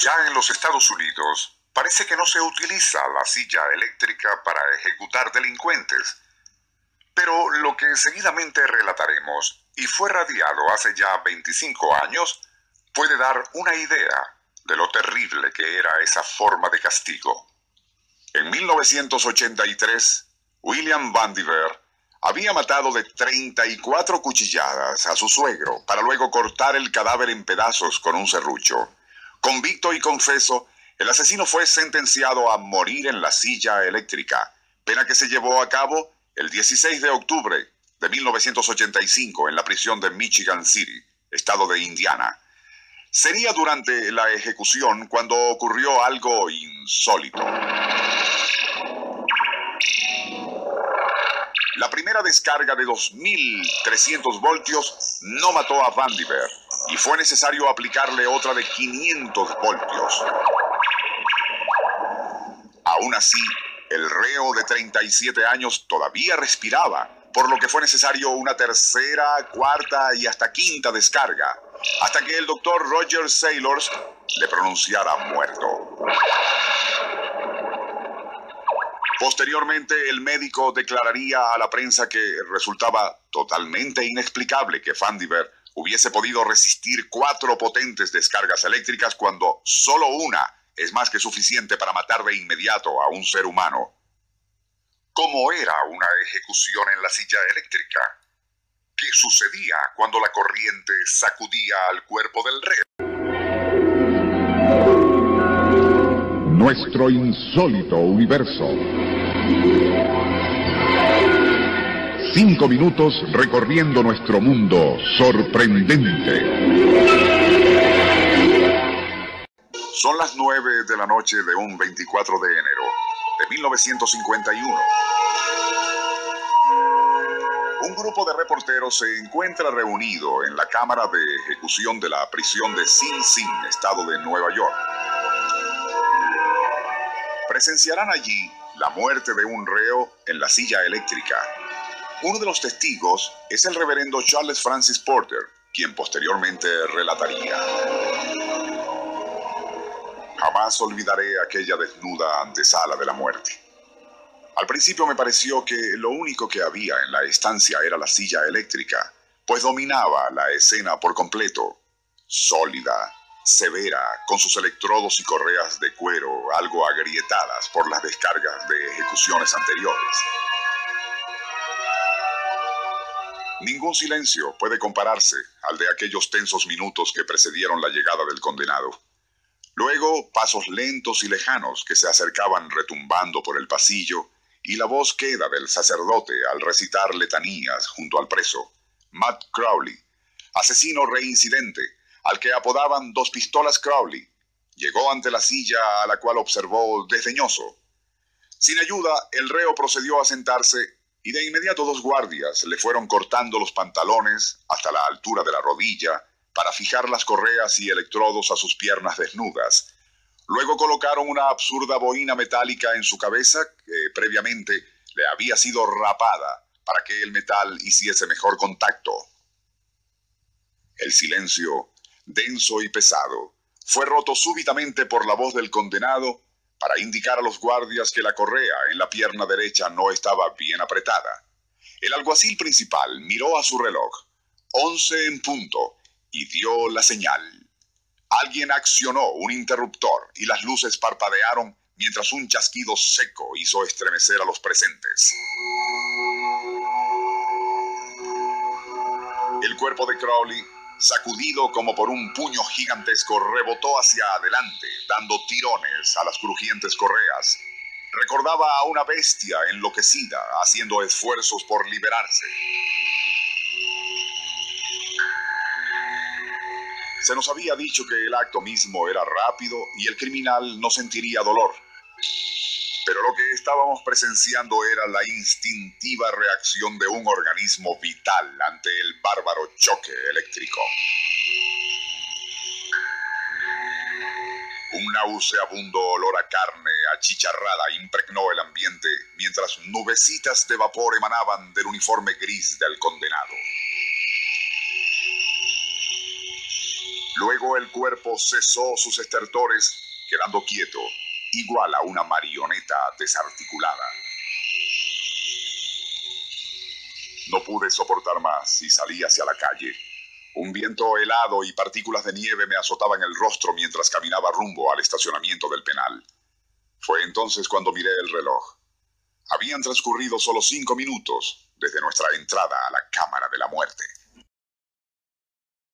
Ya en los Estados Unidos parece que no se utiliza la silla eléctrica para ejecutar delincuentes. Pero lo que seguidamente relataremos, y fue radiado hace ya 25 años, puede dar una idea de lo terrible que era esa forma de castigo. En 1983, William Vandiver había matado de 34 cuchilladas a su suegro para luego cortar el cadáver en pedazos con un serrucho. Convicto y confeso, el asesino fue sentenciado a morir en la silla eléctrica, pena que se llevó a cabo el 16 de octubre de 1985 en la prisión de Michigan City, estado de Indiana. Sería durante la ejecución cuando ocurrió algo insólito. La primera descarga de 2.300 voltios no mató a Vandiver y fue necesario aplicarle otra de 500 voltios. Aún así, el reo de 37 años todavía respiraba, por lo que fue necesario una tercera, cuarta y hasta quinta descarga, hasta que el doctor Roger Saylors le pronunciara muerto. Posteriormente, el médico declararía a la prensa que resultaba totalmente inexplicable que Fandiver hubiese podido resistir cuatro potentes descargas eléctricas cuando solo una es más que suficiente para matar de inmediato a un ser humano. ¿Cómo era una ejecución en la silla eléctrica? ¿Qué sucedía cuando la corriente sacudía al cuerpo del rey? Nuestro insólito universo. Cinco minutos recorriendo nuestro mundo sorprendente. Son las nueve de la noche de un 24 de enero de 1951. Un grupo de reporteros se encuentra reunido en la cámara de ejecución de la prisión de Sing Sing, estado de Nueva York. Presenciarán allí la muerte de un reo en la silla eléctrica. Uno de los testigos es el reverendo Charles Francis Porter, quien posteriormente relataría. Jamás olvidaré aquella desnuda antesala de la muerte. Al principio me pareció que lo único que había en la estancia era la silla eléctrica, pues dominaba la escena por completo, sólida, severa, con sus electrodos y correas de cuero algo agrietadas por las descargas de ejecuciones anteriores. Ningún silencio puede compararse al de aquellos tensos minutos que precedieron la llegada del condenado. Luego, pasos lentos y lejanos que se acercaban retumbando por el pasillo y la voz queda del sacerdote al recitar letanías junto al preso, Matt Crowley, asesino reincidente, al que apodaban Dos Pistolas Crowley, llegó ante la silla a la cual observó desdeñoso. Sin ayuda, el reo procedió a sentarse y de inmediato dos guardias le fueron cortando los pantalones hasta la altura de la rodilla para fijar las correas y electrodos a sus piernas desnudas. Luego colocaron una absurda boina metálica en su cabeza que previamente le había sido rapada para que el metal hiciese mejor contacto. El silencio denso y pesado, fue roto súbitamente por la voz del condenado para indicar a los guardias que la correa en la pierna derecha no estaba bien apretada. El alguacil principal miró a su reloj, once en punto, y dio la señal. Alguien accionó un interruptor y las luces parpadearon mientras un chasquido seco hizo estremecer a los presentes. El cuerpo de Crowley sacudido como por un puño gigantesco, rebotó hacia adelante, dando tirones a las crujientes correas. Recordaba a una bestia enloquecida haciendo esfuerzos por liberarse. Se nos había dicho que el acto mismo era rápido y el criminal no sentiría dolor. Pero lo que estábamos presenciando era la instintiva reacción de un organismo vital ante el bárbaro choque eléctrico. Un nauseabundo olor a carne achicharrada impregnó el ambiente mientras nubecitas de vapor emanaban del uniforme gris del condenado. Luego el cuerpo cesó sus estertores, quedando quieto, igual a una marioneta desarticulada. No pude soportar más y salí hacia la calle. Un viento helado y partículas de nieve me azotaban el rostro mientras caminaba rumbo al estacionamiento del penal. Fue entonces cuando miré el reloj. Habían transcurrido solo cinco minutos desde nuestra entrada a la Cámara de la Muerte.